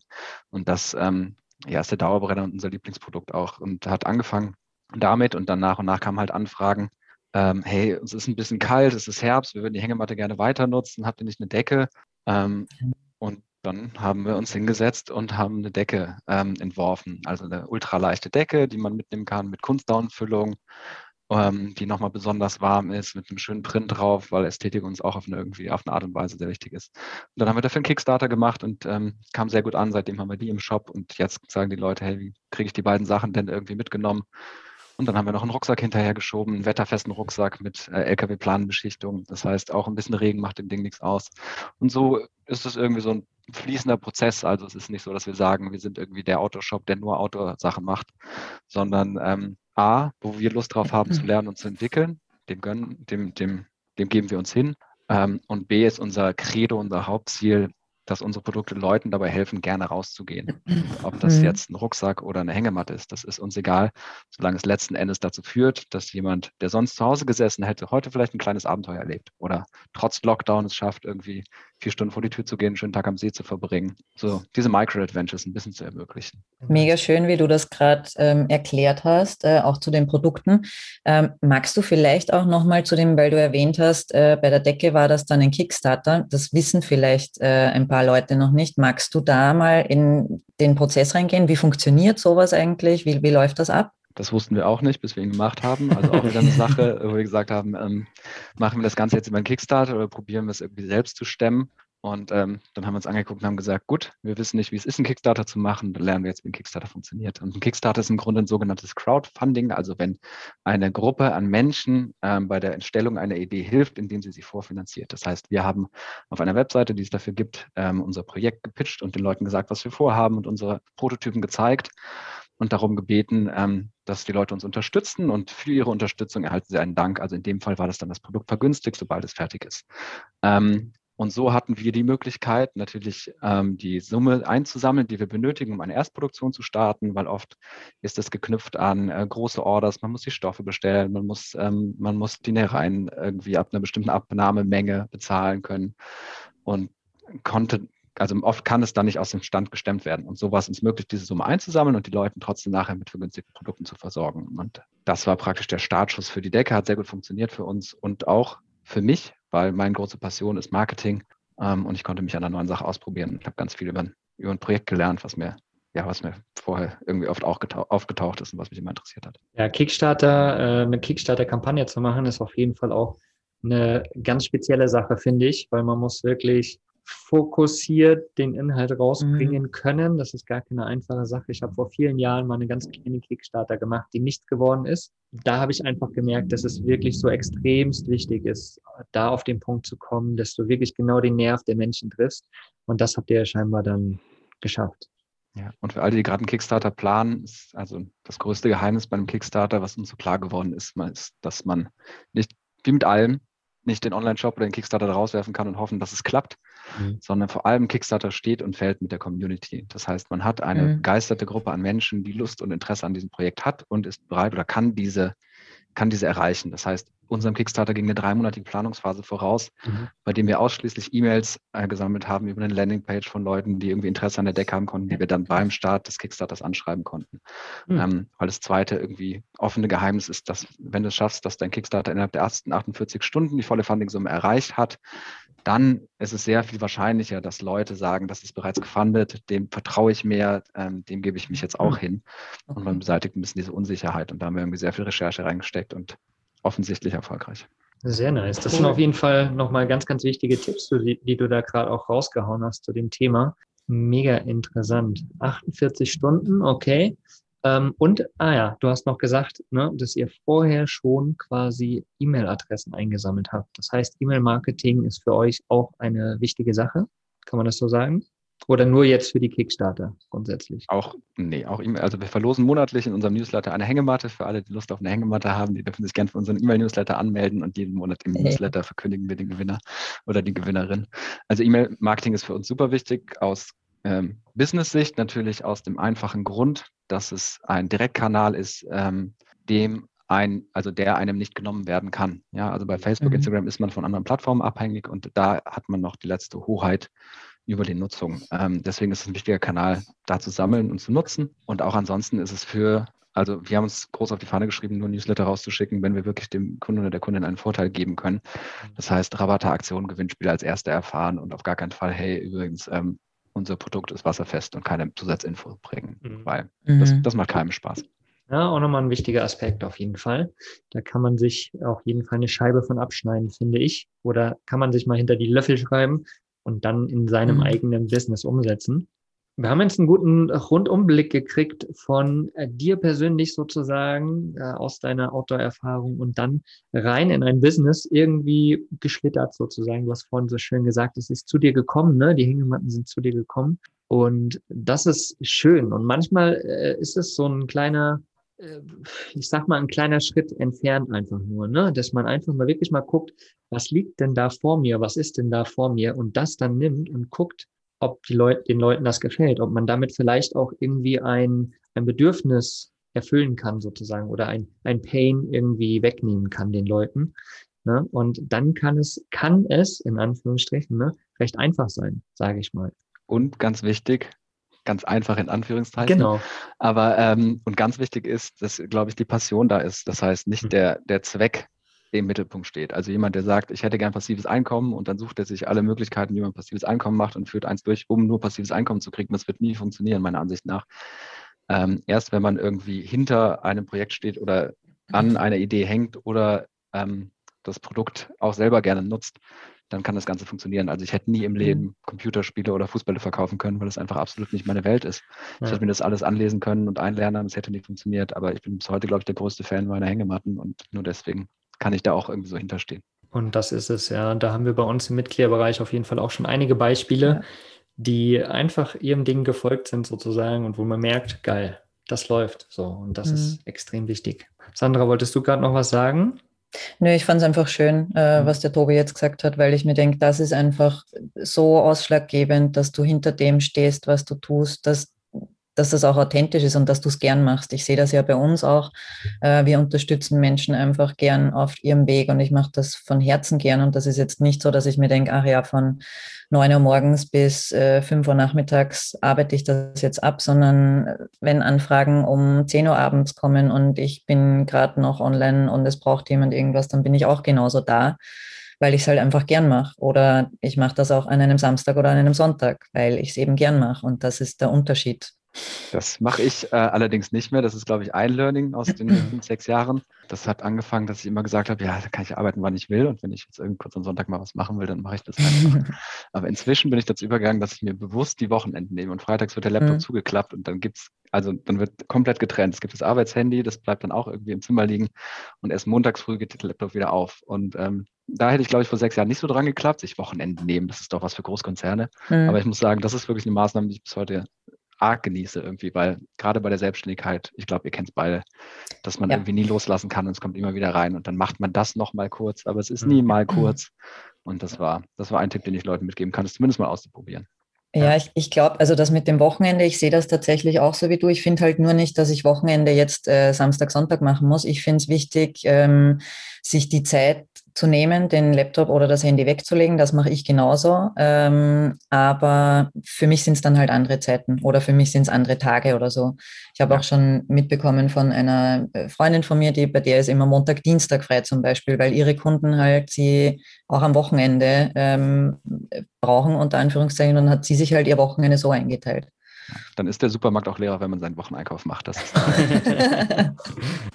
D: Und das ähm, ja, ist der Dauerbrenner und unser Lieblingsprodukt auch. Und hat angefangen damit und dann nach und nach kamen halt Anfragen, ähm, hey, es ist ein bisschen kalt, es ist Herbst, wir würden die Hängematte gerne weiter nutzen, habt ihr nicht eine Decke? Ähm, und dann haben wir uns hingesetzt und haben eine Decke ähm, entworfen, also eine ultraleichte Decke, die man mitnehmen kann mit Kunstdaunenfüllung, ähm, die nochmal besonders warm ist, mit einem schönen Print drauf, weil Ästhetik uns auch auf eine, irgendwie auf eine Art und Weise sehr wichtig ist. Und dann haben wir dafür einen Kickstarter gemacht und ähm, kam sehr gut an. Seitdem haben wir die im Shop und jetzt sagen die Leute, hey, wie kriege ich die beiden Sachen denn irgendwie mitgenommen? Und dann haben wir noch einen Rucksack hinterhergeschoben, einen wetterfesten Rucksack mit äh, LKW-Planbeschichtung. Das heißt, auch ein bisschen Regen macht dem Ding nichts aus. Und so ist es irgendwie so ein fließender Prozess. Also es ist nicht so, dass wir sagen, wir sind irgendwie der Autoshop, der nur Autosachen macht, sondern ähm, A, wo wir Lust drauf haben zu lernen und zu entwickeln, dem gönnen, dem, dem, dem geben wir uns hin. Ähm, und B ist unser Credo, unser Hauptziel, dass unsere Produkte Leuten dabei helfen, gerne rauszugehen. [clears throat] Ob das mhm. jetzt ein Rucksack oder eine Hängematte ist, das ist uns egal, solange es letzten Endes dazu führt, dass jemand, der sonst zu Hause gesessen hätte, heute vielleicht ein kleines Abenteuer erlebt oder trotz Lockdown es schafft, irgendwie vier Stunden vor die Tür zu gehen, einen schönen Tag am See zu verbringen. So diese Micro-Adventures ein bisschen zu ermöglichen.
C: Mega schön, wie du das gerade ähm, erklärt hast, äh, auch zu den Produkten. Ähm, magst du vielleicht auch nochmal zu dem, weil du erwähnt hast, äh, bei der Decke war das dann ein Kickstarter. Das wissen vielleicht äh, ein paar Leute noch nicht. Magst du da mal in den Prozess reingehen? Wie funktioniert sowas eigentlich? Wie, wie läuft das ab?
D: Das wussten wir auch nicht, bis wir ihn gemacht haben. Also auch wieder eine [laughs] Sache, wo wir gesagt haben, ähm, machen wir das Ganze jetzt über einen Kickstarter oder probieren wir es irgendwie selbst zu stemmen. Und ähm, dann haben wir uns angeguckt und haben gesagt, gut, wir wissen nicht, wie es ist, einen Kickstarter zu machen, dann lernen wir jetzt, wie ein Kickstarter funktioniert. Und ein Kickstarter ist im Grunde ein sogenanntes Crowdfunding, also wenn eine Gruppe an Menschen ähm, bei der Entstellung einer Idee hilft, indem sie sie vorfinanziert. Das heißt, wir haben auf einer Webseite, die es dafür gibt, ähm, unser Projekt gepitcht und den Leuten gesagt, was wir vorhaben und unsere Prototypen gezeigt und darum gebeten, ähm, dass die Leute uns unterstützen und für ihre Unterstützung erhalten sie einen Dank. Also in dem Fall war das dann das Produkt vergünstigt, sobald es fertig ist. Ähm, und so hatten wir die Möglichkeit, natürlich ähm, die Summe einzusammeln, die wir benötigen, um eine Erstproduktion zu starten, weil oft ist es geknüpft an äh, große Orders. Man muss die Stoffe bestellen, man muss, ähm, man muss die Nähereien irgendwie ab einer bestimmten Abnahmemenge bezahlen können und konnte also oft kann es dann nicht aus dem Stand gestemmt werden. Und so war es uns möglich, diese Summe einzusammeln und die Leute trotzdem nachher mit vergünstigten Produkten zu versorgen. Und das war praktisch der Startschuss für die Decke, hat sehr gut funktioniert für uns und auch für mich, weil meine große Passion ist Marketing ähm, und ich konnte mich an einer neuen Sache ausprobieren. Ich habe ganz viel über, über ein Projekt gelernt, was mir ja, was mir vorher irgendwie oft auch aufgetaucht ist und was mich immer interessiert hat.
B: Ja, Kickstarter, äh, eine Kickstarter-Kampagne zu machen, ist auf jeden Fall auch eine ganz spezielle Sache, finde ich, weil man muss wirklich fokussiert den Inhalt rausbringen mhm. können. Das ist gar keine einfache Sache. Ich habe vor vielen Jahren mal eine ganz kleine Kickstarter gemacht, die nichts geworden ist. Da habe ich einfach gemerkt, dass es wirklich so extremst wichtig ist, da auf den Punkt zu kommen, dass du wirklich genau den Nerv der Menschen triffst. Und das habt ihr ja scheinbar dann geschafft.
D: Ja, und für alle, die gerade einen Kickstarter planen, ist also das größte Geheimnis bei einem Kickstarter, was uns so klar geworden ist, ist, dass man nicht, wie mit allem, nicht den Online-Shop oder den Kickstarter rauswerfen kann und hoffen, dass es klappt, mhm. sondern vor allem Kickstarter steht und fällt mit der Community. Das heißt, man hat eine mhm. begeisterte Gruppe an Menschen, die Lust und Interesse an diesem Projekt hat und ist bereit oder kann diese kann diese erreichen. Das heißt, unserem Kickstarter ging eine dreimonatige Planungsphase voraus, mhm. bei dem wir ausschließlich E-Mails äh, gesammelt haben über eine Landingpage von Leuten, die irgendwie Interesse an der Deck haben konnten, die wir dann beim Start des Kickstarters anschreiben konnten. Mhm. Ähm, weil das zweite irgendwie offene Geheimnis ist, dass wenn du es schaffst, dass dein Kickstarter innerhalb der ersten 48 Stunden die volle Funding-Summe erreicht hat, dann ist es sehr viel wahrscheinlicher, dass Leute sagen, das ist bereits gefundet, dem vertraue ich mehr, ähm, dem gebe ich mich jetzt auch hm. hin. Und man beseitigt ein bisschen diese Unsicherheit. Und da haben wir irgendwie sehr viel Recherche reingesteckt und offensichtlich erfolgreich.
B: Sehr nice. Das sind auf jeden Fall nochmal ganz, ganz wichtige Tipps, die, die du da gerade auch rausgehauen hast zu dem Thema. Mega interessant. 48 Stunden, okay. Ähm, und, ah ja, du hast noch gesagt, ne, dass ihr vorher schon quasi E-Mail-Adressen eingesammelt habt. Das heißt, E-Mail-Marketing ist für euch auch eine wichtige Sache. Kann man das so sagen? Oder nur jetzt für die Kickstarter grundsätzlich?
D: Auch, nee, auch E-Mail. Also wir verlosen monatlich in unserem Newsletter eine Hängematte. Für alle, die Lust auf eine Hängematte haben, die dürfen sich gerne für unseren E-Mail-Newsletter anmelden und jeden Monat im hey. Newsletter verkündigen wir den Gewinner oder die Gewinnerin. Also E-Mail-Marketing ist für uns super wichtig aus ähm, Business-Sicht natürlich aus dem einfachen Grund, dass es ein Direktkanal ist, ähm, dem ein, also der einem nicht genommen werden kann. Ja, also bei Facebook, mhm. Instagram ist man von anderen Plattformen abhängig und da hat man noch die letzte Hoheit über die Nutzung. Ähm, deswegen ist es ein wichtiger Kanal, da zu sammeln und zu nutzen. Und auch ansonsten ist es für, also wir haben uns groß auf die Fahne geschrieben, nur Newsletter rauszuschicken, wenn wir wirklich dem Kunden oder der Kundin einen Vorteil geben können. Das heißt, Rabatte, Aktionen, Gewinnspiele als erste erfahren und auf gar keinen Fall, hey, übrigens, ähm, unser Produkt ist wasserfest und keine Zusatzinfo bringen, mhm. weil mhm. das, das macht keinem Spaß.
B: Ja, auch nochmal ein wichtiger Aspekt auf jeden Fall. Da kann man sich auf jeden Fall eine Scheibe von abschneiden, finde ich. Oder kann man sich mal hinter die Löffel schreiben und dann in seinem mhm. eigenen Business umsetzen. Wir haben jetzt einen guten Rundumblick gekriegt von äh, dir persönlich sozusagen äh, aus deiner Outdoor-Erfahrung und dann rein in ein Business irgendwie geschlittert sozusagen. Du hast vorhin so schön gesagt, es ist zu dir gekommen, ne? Die Hängematten sind zu dir gekommen und das ist schön. Und manchmal äh, ist es so ein kleiner, ich sag mal, ein kleiner Schritt entfernt einfach nur, ne? Dass man einfach mal wirklich mal guckt, was liegt denn da vor mir? Was ist denn da vor mir? Und das dann nimmt und guckt, ob die Leute, den Leuten das gefällt, ob man damit vielleicht auch irgendwie ein, ein Bedürfnis erfüllen kann sozusagen oder ein, ein Pain irgendwie wegnehmen kann den Leuten. Ne? Und dann kann es, kann es in Anführungsstrichen ne, recht einfach sein, sage ich mal.
D: Und ganz wichtig, ganz einfach in Anführungszeichen.
B: Genau.
D: Aber ähm, und ganz wichtig ist, dass, glaube ich, die Passion da ist. Das heißt, nicht mhm. der, der Zweck im Mittelpunkt steht. Also jemand, der sagt, ich hätte gern passives Einkommen und dann sucht er sich alle Möglichkeiten, wie man passives Einkommen macht und führt eins durch, um nur passives Einkommen zu kriegen. Das wird nie funktionieren, meiner Ansicht nach. Ähm, erst wenn man irgendwie hinter einem Projekt steht oder an einer Idee hängt oder ähm, das Produkt auch selber gerne nutzt, dann kann das Ganze funktionieren. Also ich hätte nie im Leben. Computerspiele oder Fußbälle verkaufen können, weil das einfach absolut nicht meine Welt ist. Ja. Ich hätte mir das alles anlesen können und einlernen, das hätte nicht funktioniert, aber ich bin bis heute, glaube ich, der größte Fan meiner Hängematten und nur deswegen kann ich da auch irgendwie so hinterstehen.
B: Und das ist es, ja. Da haben wir bei uns im Mitgliederbereich auf jeden Fall auch schon einige Beispiele, ja. die einfach ihrem Ding gefolgt sind sozusagen und wo man merkt, geil, das läuft so und das mhm. ist extrem wichtig. Sandra, wolltest du gerade noch was sagen?
C: Nö, ich fand es einfach schön, äh, mhm. was der Tobi jetzt gesagt hat, weil ich mir denke, das ist einfach so ausschlaggebend, dass du hinter dem stehst, was du tust, dass dass das auch authentisch ist und dass du es gern machst. Ich sehe das ja bei uns auch. Äh, wir unterstützen Menschen einfach gern auf ihrem Weg und ich mache das von Herzen gern. Und das ist jetzt nicht so, dass ich mir denke, ach ja, von 9 Uhr morgens bis äh, 5 Uhr nachmittags arbeite ich das jetzt ab, sondern äh, wenn Anfragen um 10 Uhr abends kommen und ich bin gerade noch online und es braucht jemand irgendwas, dann bin ich auch genauso da weil ich es halt einfach gern mache. Oder ich mache das auch an einem Samstag oder an einem Sonntag, weil ich es eben gern mache. Und das ist der Unterschied.
D: Das mache ich äh, allerdings nicht mehr. Das ist, glaube ich, ein Learning aus den fünf, [clears throat] sechs Jahren. Das hat angefangen, dass ich immer gesagt habe, ja, da kann ich arbeiten, wann ich will. Und wenn ich jetzt irgendwie kurz am Sonntag mal was machen will, dann mache ich das einfach. [laughs] Aber inzwischen bin ich dazu übergegangen, dass ich mir bewusst die Wochenenden nehme. Und freitags wird der Laptop mhm. zugeklappt und dann gibt's, also dann wird komplett getrennt. Es gibt das Arbeitshandy, das bleibt dann auch irgendwie im Zimmer liegen. Und erst montags früh geht der Laptop wieder auf. Und ähm, da hätte ich, glaube ich, vor sechs Jahren nicht so dran geklappt, sich Wochenenden nehmen. Das ist doch was für Großkonzerne. Mhm. Aber ich muss sagen, das ist wirklich eine Maßnahme, die ich bis heute arg genieße irgendwie, weil gerade bei der Selbstständigkeit, ich glaube, ihr kennt es beide, dass man ja. irgendwie nie loslassen kann und es kommt immer wieder rein und dann macht man das nochmal kurz, aber es ist nie mhm. mal kurz [clears throat] Und das war, das war ein Tipp, den ich Leuten mitgeben kann, das zumindest mal auszuprobieren.
C: Ja, ich, ich glaube, also das mit dem Wochenende, ich sehe das tatsächlich auch so wie du. Ich finde halt nur nicht, dass ich Wochenende jetzt äh, Samstag, Sonntag machen muss. Ich finde es wichtig, ähm, sich die Zeit zu nehmen, den Laptop oder das Handy wegzulegen. Das mache ich genauso. Ähm, aber für mich sind es dann halt andere Zeiten oder für mich sind es andere Tage oder so. Ich habe auch schon mitbekommen von einer äh, Freundin von mir, die bei der ist immer Montag, Dienstag frei zum Beispiel, weil ihre Kunden halt sie auch am Wochenende ähm, brauchen, unter Anführungszeichen, und dann hat sie sich halt ihr Wochenende so eingeteilt.
D: Dann ist der Supermarkt auch leer, wenn man seinen Wocheneinkauf macht. [laughs]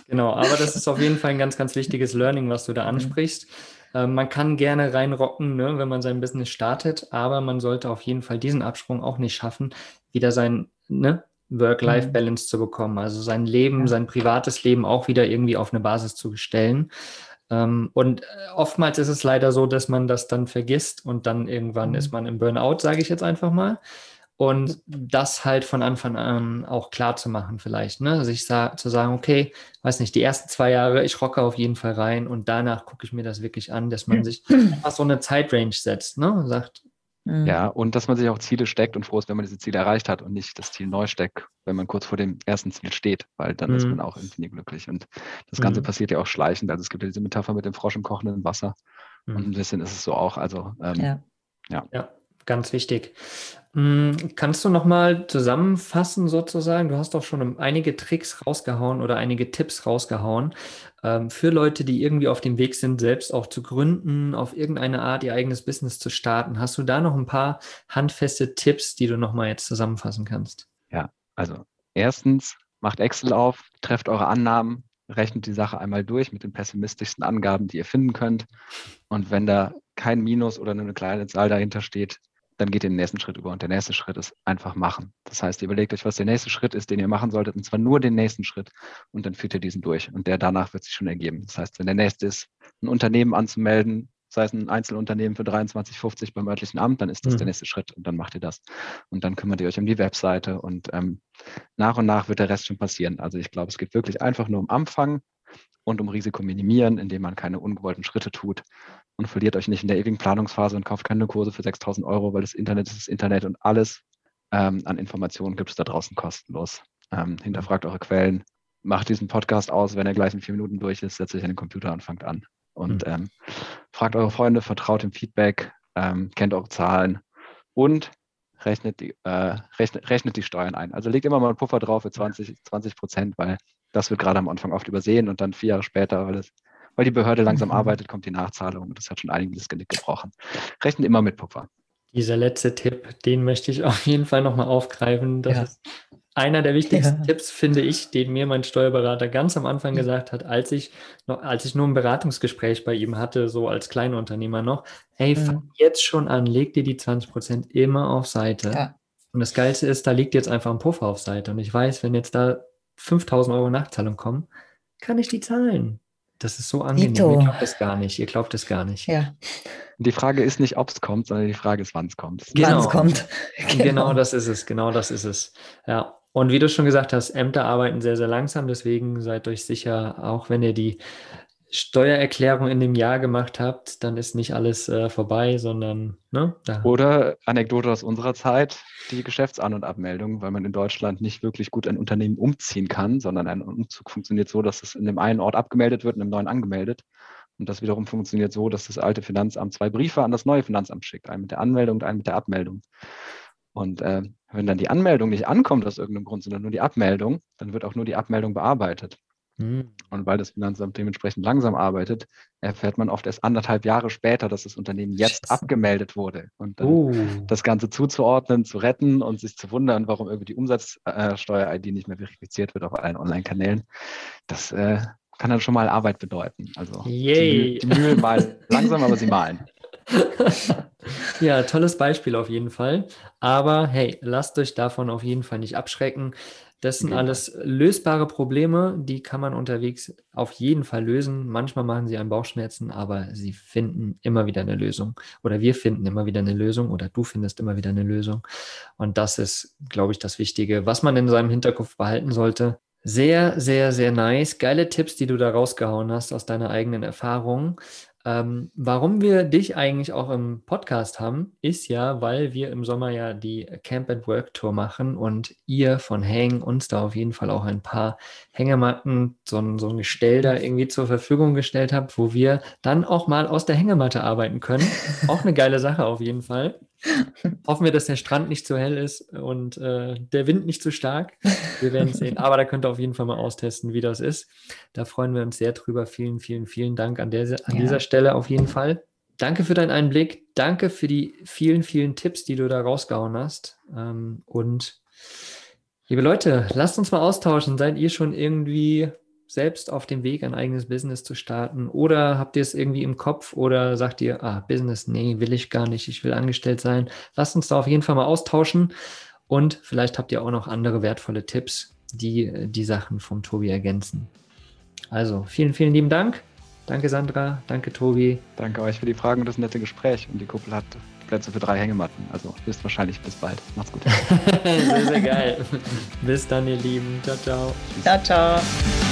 B: genau, aber das ist auf jeden Fall ein ganz, ganz wichtiges Learning, was du da mhm. ansprichst. Mhm. man kann gerne reinrocken, ne, wenn man sein Business startet, aber man sollte auf jeden Fall diesen Absprung auch nicht schaffen, wieder sein ne, Work-Life-Balance mhm. zu bekommen, also sein Leben, ja. sein privates Leben auch wieder irgendwie auf eine Basis zu stellen. Ähm, und äh, oftmals ist es leider so, dass man das dann vergisst und dann irgendwann mhm. ist man im Burnout, sage ich jetzt einfach mal. Und das halt von Anfang an auch klar zu machen, vielleicht, ne? Sich sa zu sagen, okay, weiß nicht, die ersten zwei Jahre, ich rocke auf jeden Fall rein und danach gucke ich mir das wirklich an, dass man sich einfach so eine Zeitrange setzt, ne? Und sagt.
D: Mhm. Ja, und dass man sich auch Ziele steckt und froh ist, wenn man diese Ziele erreicht hat und nicht das Ziel neu steckt, wenn man kurz vor dem ersten Ziel steht, weil dann mhm. ist man auch irgendwie nie glücklich. Und das Ganze mhm. passiert ja auch schleichend. Also es gibt ja diese Metapher mit dem Frosch im kochenden Wasser. Und mhm. ein bisschen ist es so auch. Also ähm,
B: ja. ja. ja ganz wichtig. Hm, kannst du nochmal zusammenfassen sozusagen? Du hast doch schon einige Tricks rausgehauen oder einige Tipps rausgehauen ähm, für Leute, die irgendwie auf dem Weg sind, selbst auch zu gründen, auf irgendeine Art ihr eigenes Business zu starten. Hast du da noch ein paar handfeste Tipps, die du nochmal jetzt zusammenfassen kannst?
D: Ja, also erstens, macht Excel auf, trefft eure Annahmen, rechnet die Sache einmal durch mit den pessimistischsten Angaben, die ihr finden könnt. Und wenn da kein Minus oder nur eine kleine Zahl dahinter steht, dann geht ihr den nächsten Schritt über. Und der nächste Schritt ist einfach machen. Das heißt, ihr überlegt euch, was der nächste Schritt ist, den ihr machen solltet, und zwar nur den nächsten Schritt. Und dann führt ihr diesen durch. Und der danach wird sich schon ergeben. Das heißt, wenn der nächste ist, ein Unternehmen anzumelden, sei es ein Einzelunternehmen für 23,50 beim örtlichen Amt, dann ist das mhm. der nächste Schritt und dann macht ihr das. Und dann kümmert ihr euch um die Webseite und ähm, nach und nach wird der Rest schon passieren. Also ich glaube, es geht wirklich einfach nur um Anfang und um Risiko minimieren, indem man keine ungewollten Schritte tut und verliert euch nicht in der ewigen Planungsphase und kauft keine Kurse für 6000 Euro, weil das Internet ist das Internet und alles ähm, an Informationen gibt es da draußen kostenlos. Ähm, hinterfragt eure Quellen, macht diesen Podcast aus, wenn er gleich in vier Minuten durch ist, setzt euch an den Computer und fangt an. Und mhm. ähm, fragt eure Freunde, vertraut dem Feedback, ähm, kennt eure Zahlen und rechnet die, äh, rechnet, rechnet die Steuern ein. Also legt immer mal einen Puffer drauf für 20, 20 Prozent, weil das wird gerade am Anfang oft übersehen und dann vier Jahre später, weil es weil die Behörde langsam mhm. arbeitet, kommt die Nachzahlung und das hat schon einigen das Genick gebrochen. Rechnen immer mit Puffer.
B: Dieser letzte Tipp, den möchte ich [laughs] auf jeden Fall nochmal aufgreifen. Das ja. ist einer der wichtigsten ja. Tipps, finde ich, den mir mein Steuerberater ganz am Anfang gesagt hat, als ich noch, als ich nur ein Beratungsgespräch bei ihm hatte, so als Kleinunternehmer noch. Hey, mhm. fang jetzt schon an, leg dir die 20 Prozent immer auf Seite. Ja. Und das Geilste ist, da liegt jetzt einfach ein Puffer auf Seite. Und ich weiß, wenn jetzt da 5000 Euro Nachzahlung kommen, kann ich die zahlen. Das ist so angenehm. Dito. Ihr glaubt es gar nicht. Ihr glaubt es gar nicht.
C: Ja.
D: Die Frage ist nicht, ob es kommt, sondern die Frage ist, wann es kommt.
C: Genau. Wann es kommt. [laughs]
B: Genau. genau das ist es. Genau das ist es. Ja. Und wie du schon gesagt hast, Ämter arbeiten sehr, sehr langsam. Deswegen seid euch sicher, auch wenn ihr die Steuererklärung in dem Jahr gemacht habt, dann ist nicht alles äh, vorbei, sondern. Ne,
D: Oder Anekdote aus unserer Zeit, die Geschäftsan- und Abmeldung, weil man in Deutschland nicht wirklich gut ein Unternehmen umziehen kann, sondern ein Umzug funktioniert so, dass es in dem einen Ort abgemeldet wird und im neuen angemeldet. Und das wiederum funktioniert so, dass das alte Finanzamt zwei Briefe an das neue Finanzamt schickt, einen mit der Anmeldung und einen mit der Abmeldung. Und äh, wenn dann die Anmeldung nicht ankommt aus irgendeinem Grund, sondern nur die Abmeldung, dann wird auch nur die Abmeldung bearbeitet. Mhm. Und weil das Finanzamt dementsprechend langsam arbeitet, erfährt man oft erst anderthalb Jahre später, dass das Unternehmen jetzt Scheiße. abgemeldet wurde. Und dann uh. das Ganze zuzuordnen, zu retten und sich zu wundern, warum irgendwie die Umsatzsteuer-ID nicht mehr verifiziert wird auf allen Online-Kanälen, das äh, kann dann schon mal Arbeit bedeuten. Also
B: Yay.
D: die, die Mühlen [laughs] malen langsam, aber sie malen. [laughs]
B: ja, tolles Beispiel auf jeden Fall. Aber hey, lasst euch davon auf jeden Fall nicht abschrecken. Das sind genau. alles lösbare Probleme, die kann man unterwegs auf jeden Fall lösen. Manchmal machen sie einen Bauchschmerzen, aber sie finden immer wieder eine Lösung. Oder wir finden immer wieder eine Lösung oder du findest immer wieder eine Lösung. Und das ist, glaube ich, das Wichtige, was man in seinem Hinterkopf behalten sollte. Sehr, sehr, sehr nice. Geile Tipps, die du da rausgehauen hast aus deiner eigenen Erfahrung. Ähm, warum wir dich eigentlich auch im Podcast haben, ist ja, weil wir im Sommer ja die Camp and Work Tour machen und ihr von Hang uns da auf jeden Fall auch ein paar Hängematten, so ein, so ein Gestell da irgendwie zur Verfügung gestellt habt, wo wir dann auch mal aus der Hängematte arbeiten können. [laughs] auch eine geile Sache auf jeden Fall. Hoffen wir, dass der Strand nicht zu hell ist und äh, der Wind nicht zu stark. Wir werden sehen. [laughs] Aber da könnt ihr auf jeden Fall mal austesten, wie das ist. Da freuen wir uns sehr drüber. Vielen, vielen, vielen Dank an, der, an ja. dieser Stelle auf jeden Fall. Danke für deinen Einblick. Danke für die vielen, vielen Tipps, die du da rausgehauen hast. Ähm, und liebe Leute, lasst uns mal austauschen. Seid ihr schon irgendwie selbst auf dem Weg, ein eigenes Business zu starten? Oder habt ihr es irgendwie im Kopf oder sagt ihr, ah, Business, nee, will ich gar nicht, ich will angestellt sein? Lasst uns da auf jeden Fall mal austauschen und vielleicht habt ihr auch noch andere wertvolle Tipps, die äh, die Sachen vom Tobi ergänzen. Also vielen, vielen lieben Dank. Danke Sandra, danke Tobi.
D: Danke euch für die Fragen und das nette Gespräch. Und die Kuppel hat Plätze für drei Hängematten. Also bis wahrscheinlich bis bald. Macht's gut. [laughs]
B: sehr, sehr geil. bis dann, ihr Lieben. Ciao, ciao.
C: Ciao, ciao.